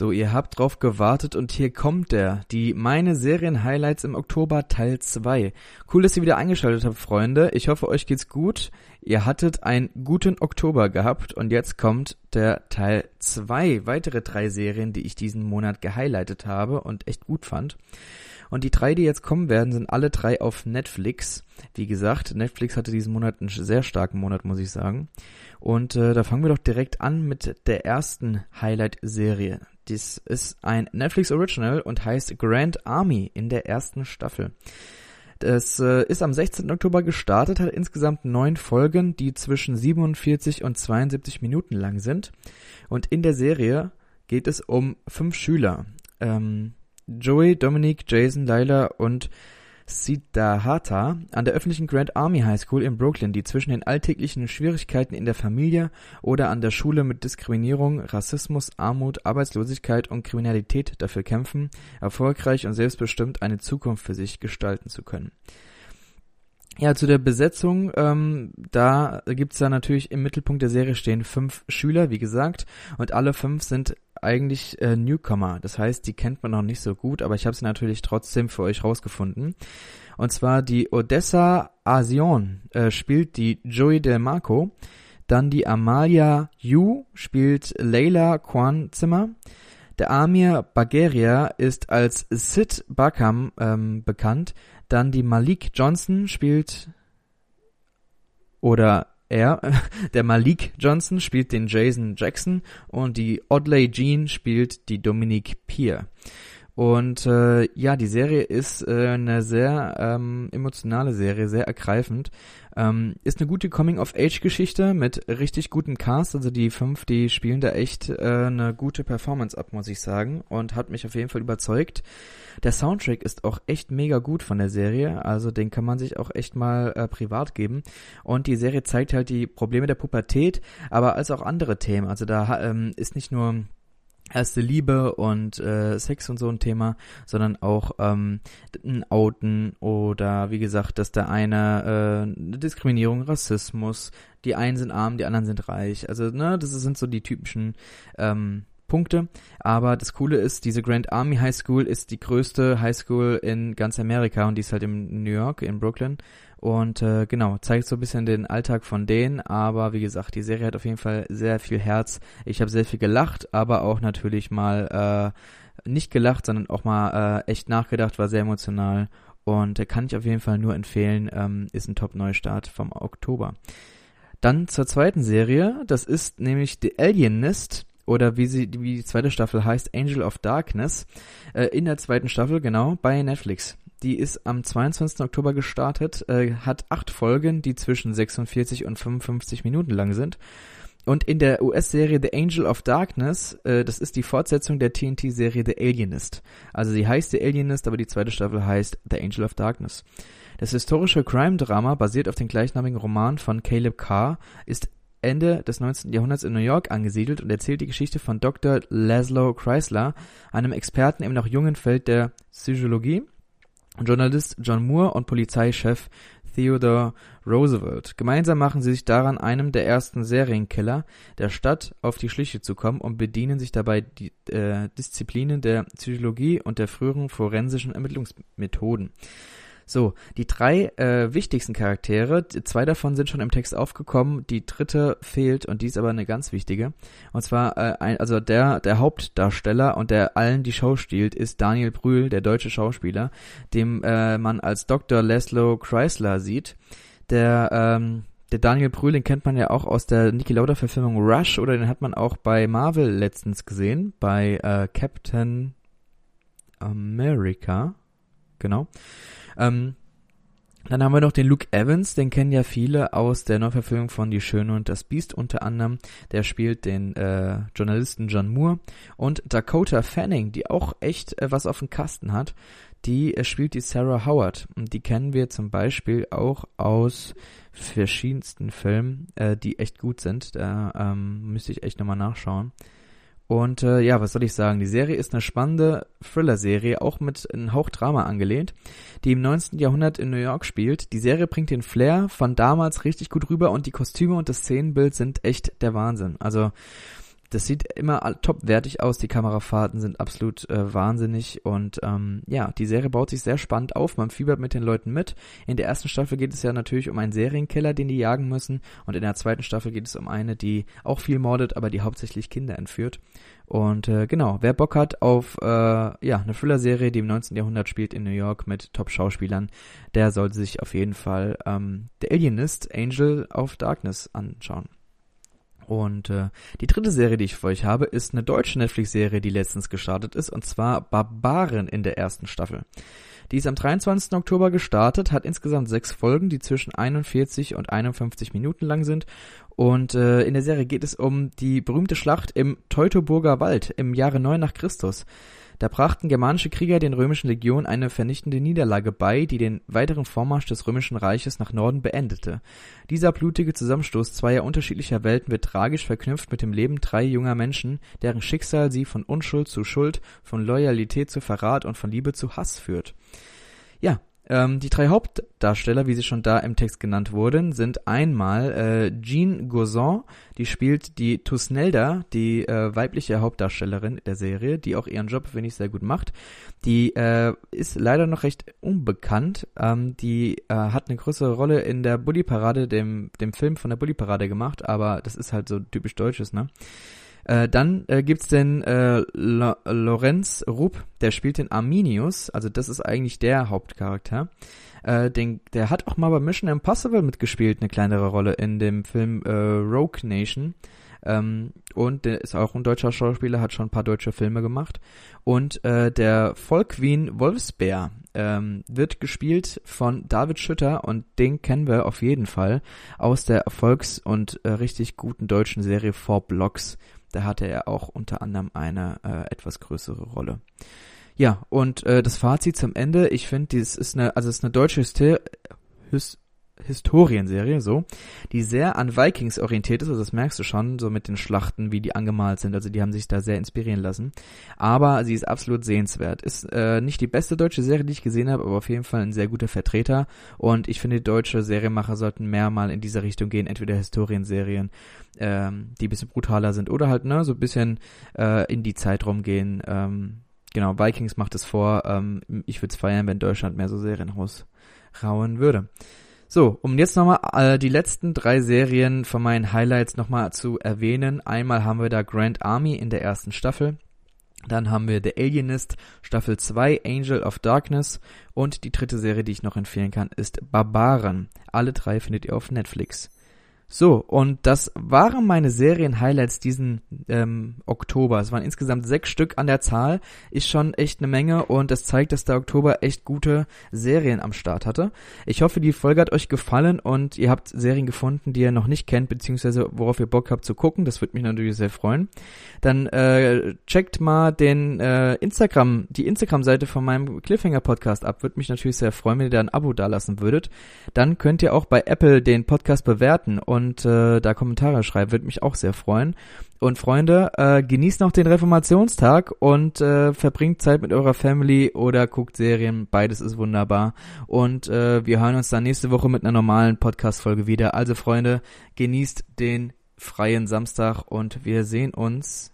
So, ihr habt drauf gewartet und hier kommt der. Die Meine Serien-Highlights im Oktober Teil 2. Cool, dass ihr wieder eingeschaltet habt, Freunde. Ich hoffe, euch geht's gut. Ihr hattet einen guten Oktober gehabt und jetzt kommt der Teil 2. Weitere drei Serien, die ich diesen Monat gehighlightet habe und echt gut fand. Und die drei, die jetzt kommen werden, sind alle drei auf Netflix. Wie gesagt, Netflix hatte diesen Monat einen sehr starken Monat, muss ich sagen. Und äh, da fangen wir doch direkt an mit der ersten Highlight-Serie. Dies ist ein Netflix Original und heißt Grand Army in der ersten Staffel. Das äh, ist am 16. Oktober gestartet, hat insgesamt neun Folgen, die zwischen 47 und 72 Minuten lang sind. Und in der Serie geht es um fünf Schüler. Ähm, Joey, Dominic, Jason, Lila und Siddhartha an der öffentlichen Grand Army High School in Brooklyn, die zwischen den alltäglichen Schwierigkeiten in der Familie oder an der Schule mit Diskriminierung, Rassismus, Armut, Arbeitslosigkeit und Kriminalität dafür kämpfen, erfolgreich und selbstbestimmt eine Zukunft für sich gestalten zu können. Ja, zu der Besetzung, ähm, da gibt's ja natürlich im Mittelpunkt der Serie stehen fünf Schüler, wie gesagt, und alle fünf sind eigentlich äh, Newcomer. Das heißt, die kennt man noch nicht so gut, aber ich habe sie natürlich trotzdem für euch rausgefunden. Und zwar die Odessa Asion äh, spielt die Joey Del Marco. Dann die Amalia Yu spielt Leila Kwan Zimmer. Der Amir Bagheria ist als Sid Bakam ähm, bekannt. Dann die Malik Johnson spielt oder er, der Malik Johnson spielt den Jason Jackson und die Audley Jean spielt die Dominique Peer. Und äh, ja, die Serie ist äh, eine sehr ähm, emotionale Serie, sehr ergreifend. Ähm, ist eine gute Coming-of-Age-Geschichte mit richtig gutem Cast. Also die fünf, die spielen da echt äh, eine gute Performance ab, muss ich sagen. Und hat mich auf jeden Fall überzeugt. Der Soundtrack ist auch echt mega gut von der Serie. Also den kann man sich auch echt mal äh, privat geben. Und die Serie zeigt halt die Probleme der Pubertät, aber als auch andere Themen. Also da ähm, ist nicht nur erste Liebe und äh, Sex und so ein Thema, sondern auch ähm, ein Outen oder wie gesagt, dass der eine äh, Diskriminierung, Rassismus, die einen sind arm, die anderen sind reich. Also ne, das sind so die typischen ähm, Punkte. Aber das Coole ist, diese Grand Army High School ist die größte High School in ganz Amerika und die ist halt in New York, in Brooklyn. Und äh, genau, zeigt so ein bisschen den Alltag von denen, aber wie gesagt, die Serie hat auf jeden Fall sehr viel Herz. Ich habe sehr viel gelacht, aber auch natürlich mal äh, nicht gelacht, sondern auch mal äh, echt nachgedacht, war sehr emotional und äh, kann ich auf jeden Fall nur empfehlen, ähm, ist ein Top-Neustart vom Oktober. Dann zur zweiten Serie, das ist nämlich The Alienist oder wie sie wie die zweite Staffel heißt, Angel of Darkness, äh, in der zweiten Staffel, genau, bei Netflix. Die ist am 22. Oktober gestartet, äh, hat acht Folgen, die zwischen 46 und 55 Minuten lang sind. Und in der US-Serie The Angel of Darkness, äh, das ist die Fortsetzung der TNT-Serie The Alienist. Also sie heißt The Alienist, aber die zweite Staffel heißt The Angel of Darkness. Das historische Crime-Drama, basiert auf dem gleichnamigen Roman von Caleb Carr, ist Ende des 19. Jahrhunderts in New York angesiedelt und erzählt die Geschichte von Dr. Laszlo Chrysler, einem Experten im noch jungen Feld der Psychologie, Journalist John Moore und Polizeichef Theodore Roosevelt. Gemeinsam machen sie sich daran, einem der ersten Serienkiller der Stadt auf die Schliche zu kommen und bedienen sich dabei die äh, Disziplinen der Psychologie und der früheren forensischen Ermittlungsmethoden. So, die drei äh, wichtigsten Charaktere, zwei davon sind schon im Text aufgekommen, die dritte fehlt und die ist aber eine ganz wichtige. Und zwar, äh, ein, also der, der Hauptdarsteller und der allen die Show stiehlt, ist Daniel Brühl, der deutsche Schauspieler, dem äh, man als Dr. Laszlo Chrysler sieht. Der, ähm, der Daniel Brühl, den kennt man ja auch aus der Niki Lauda Verfilmung Rush oder den hat man auch bei Marvel letztens gesehen, bei äh, Captain America. Genau. Ähm, dann haben wir noch den Luke Evans, den kennen ja viele aus der Neuverfilmung von Die Schöne und das Biest unter anderem. Der spielt den äh, Journalisten John Moore. Und Dakota Fanning, die auch echt äh, was auf dem Kasten hat, die äh, spielt die Sarah Howard. Und die kennen wir zum Beispiel auch aus verschiedensten Filmen, äh, die echt gut sind. Da ähm, müsste ich echt nochmal nachschauen. Und äh, ja, was soll ich sagen? Die Serie ist eine spannende Thriller-Serie, auch mit einem Hauch Drama angelehnt, die im 19. Jahrhundert in New York spielt. Die Serie bringt den Flair von damals richtig gut rüber und die Kostüme und das Szenenbild sind echt der Wahnsinn. Also das sieht immer topwertig aus, die Kamerafahrten sind absolut äh, wahnsinnig und ähm, ja, die Serie baut sich sehr spannend auf, man fiebert mit den Leuten mit. In der ersten Staffel geht es ja natürlich um einen Serienkiller, den die jagen müssen und in der zweiten Staffel geht es um eine, die auch viel mordet, aber die hauptsächlich Kinder entführt. Und äh, genau, wer Bock hat auf äh, ja eine Thriller-Serie, die im 19. Jahrhundert spielt in New York mit Top-Schauspielern, der sollte sich auf jeden Fall ähm, The Alienist Angel of Darkness anschauen. Und äh, die dritte Serie, die ich für euch habe, ist eine deutsche Netflix-Serie, die letztens gestartet ist, und zwar Barbaren in der ersten Staffel. Die ist am 23. Oktober gestartet, hat insgesamt sechs Folgen, die zwischen 41 und 51 Minuten lang sind. Und äh, in der Serie geht es um die berühmte Schlacht im Teutoburger Wald im Jahre 9 nach Christus. Da brachten germanische Krieger den römischen Legionen eine vernichtende Niederlage bei, die den weiteren Vormarsch des römischen Reiches nach Norden beendete. Dieser blutige Zusammenstoß zweier unterschiedlicher Welten wird tragisch verknüpft mit dem Leben drei junger Menschen, deren Schicksal sie von Unschuld zu Schuld, von Loyalität zu Verrat und von Liebe zu Hass führt. Ja, ähm, die drei Hauptdarsteller, wie sie schon da im Text genannt wurden, sind einmal äh, Jean Gauzon, die spielt die Tusnelda, die äh, weibliche Hauptdarstellerin der Serie, die auch ihren Job, finde ich, sehr gut macht. Die äh, ist leider noch recht unbekannt. Ähm, die äh, hat eine größere Rolle in der Bully Parade, dem, dem Film von der Bully Parade gemacht, aber das ist halt so typisch Deutsches, ne? Äh, dann äh, gibt's den äh, Lorenz Rupp, der spielt den Arminius, also das ist eigentlich der Hauptcharakter. Äh, den, der hat auch mal bei Mission Impossible mitgespielt, eine kleinere Rolle in dem Film äh, Rogue Nation. Ähm, und der ist auch ein deutscher Schauspieler, hat schon ein paar deutsche Filme gemacht. Und äh, der Volkwin Wolfsbär ähm, wird gespielt von David Schütter und den kennen wir auf jeden Fall aus der Erfolgs- und äh, richtig guten deutschen Serie Four Blocks. Da hatte er auch unter anderem eine äh, etwas größere Rolle. Ja, und äh, das Fazit zum Ende, ich finde, dies ist eine, also es ist eine deutsche Hyster Hys Historienserie, so, die sehr an Vikings orientiert ist, also das merkst du schon, so mit den Schlachten, wie die angemalt sind, also die haben sich da sehr inspirieren lassen. Aber sie ist absolut sehenswert. Ist äh, nicht die beste deutsche Serie, die ich gesehen habe, aber auf jeden Fall ein sehr guter Vertreter. Und ich finde, deutsche Serienmacher sollten mehr mal in diese Richtung gehen, entweder Historienserien, ähm, die bisschen brutaler sind, oder halt, ne, so ein bisschen äh, in die Zeit rumgehen. Ähm, genau, Vikings macht es vor. Ähm, ich würde es feiern, wenn Deutschland mehr so Serien rausrauen würde. So, um jetzt nochmal äh, die letzten drei Serien von meinen Highlights nochmal zu erwähnen. Einmal haben wir da Grand Army in der ersten Staffel. Dann haben wir The Alienist Staffel 2 Angel of Darkness und die dritte Serie, die ich noch empfehlen kann, ist Barbaren. Alle drei findet ihr auf Netflix. So, und das waren meine Serien-Highlights diesen ähm, Oktober. Es waren insgesamt sechs Stück an der Zahl. Ist schon echt eine Menge und das zeigt, dass der Oktober echt gute Serien am Start hatte. Ich hoffe, die Folge hat euch gefallen und ihr habt Serien gefunden, die ihr noch nicht kennt, beziehungsweise worauf ihr Bock habt zu gucken. Das würde mich natürlich sehr freuen. Dann äh, checkt mal den äh, Instagram, die Instagram-Seite von meinem Cliffhanger-Podcast ab. Würde mich natürlich sehr freuen, wenn ihr da ein Abo dalassen würdet. Dann könnt ihr auch bei Apple den Podcast bewerten und und äh, da Kommentare schreiben, würde mich auch sehr freuen. Und Freunde, äh, genießt noch den Reformationstag und äh, verbringt Zeit mit eurer Family oder guckt Serien. Beides ist wunderbar. Und äh, wir hören uns dann nächste Woche mit einer normalen Podcast-Folge wieder. Also Freunde, genießt den freien Samstag und wir sehen uns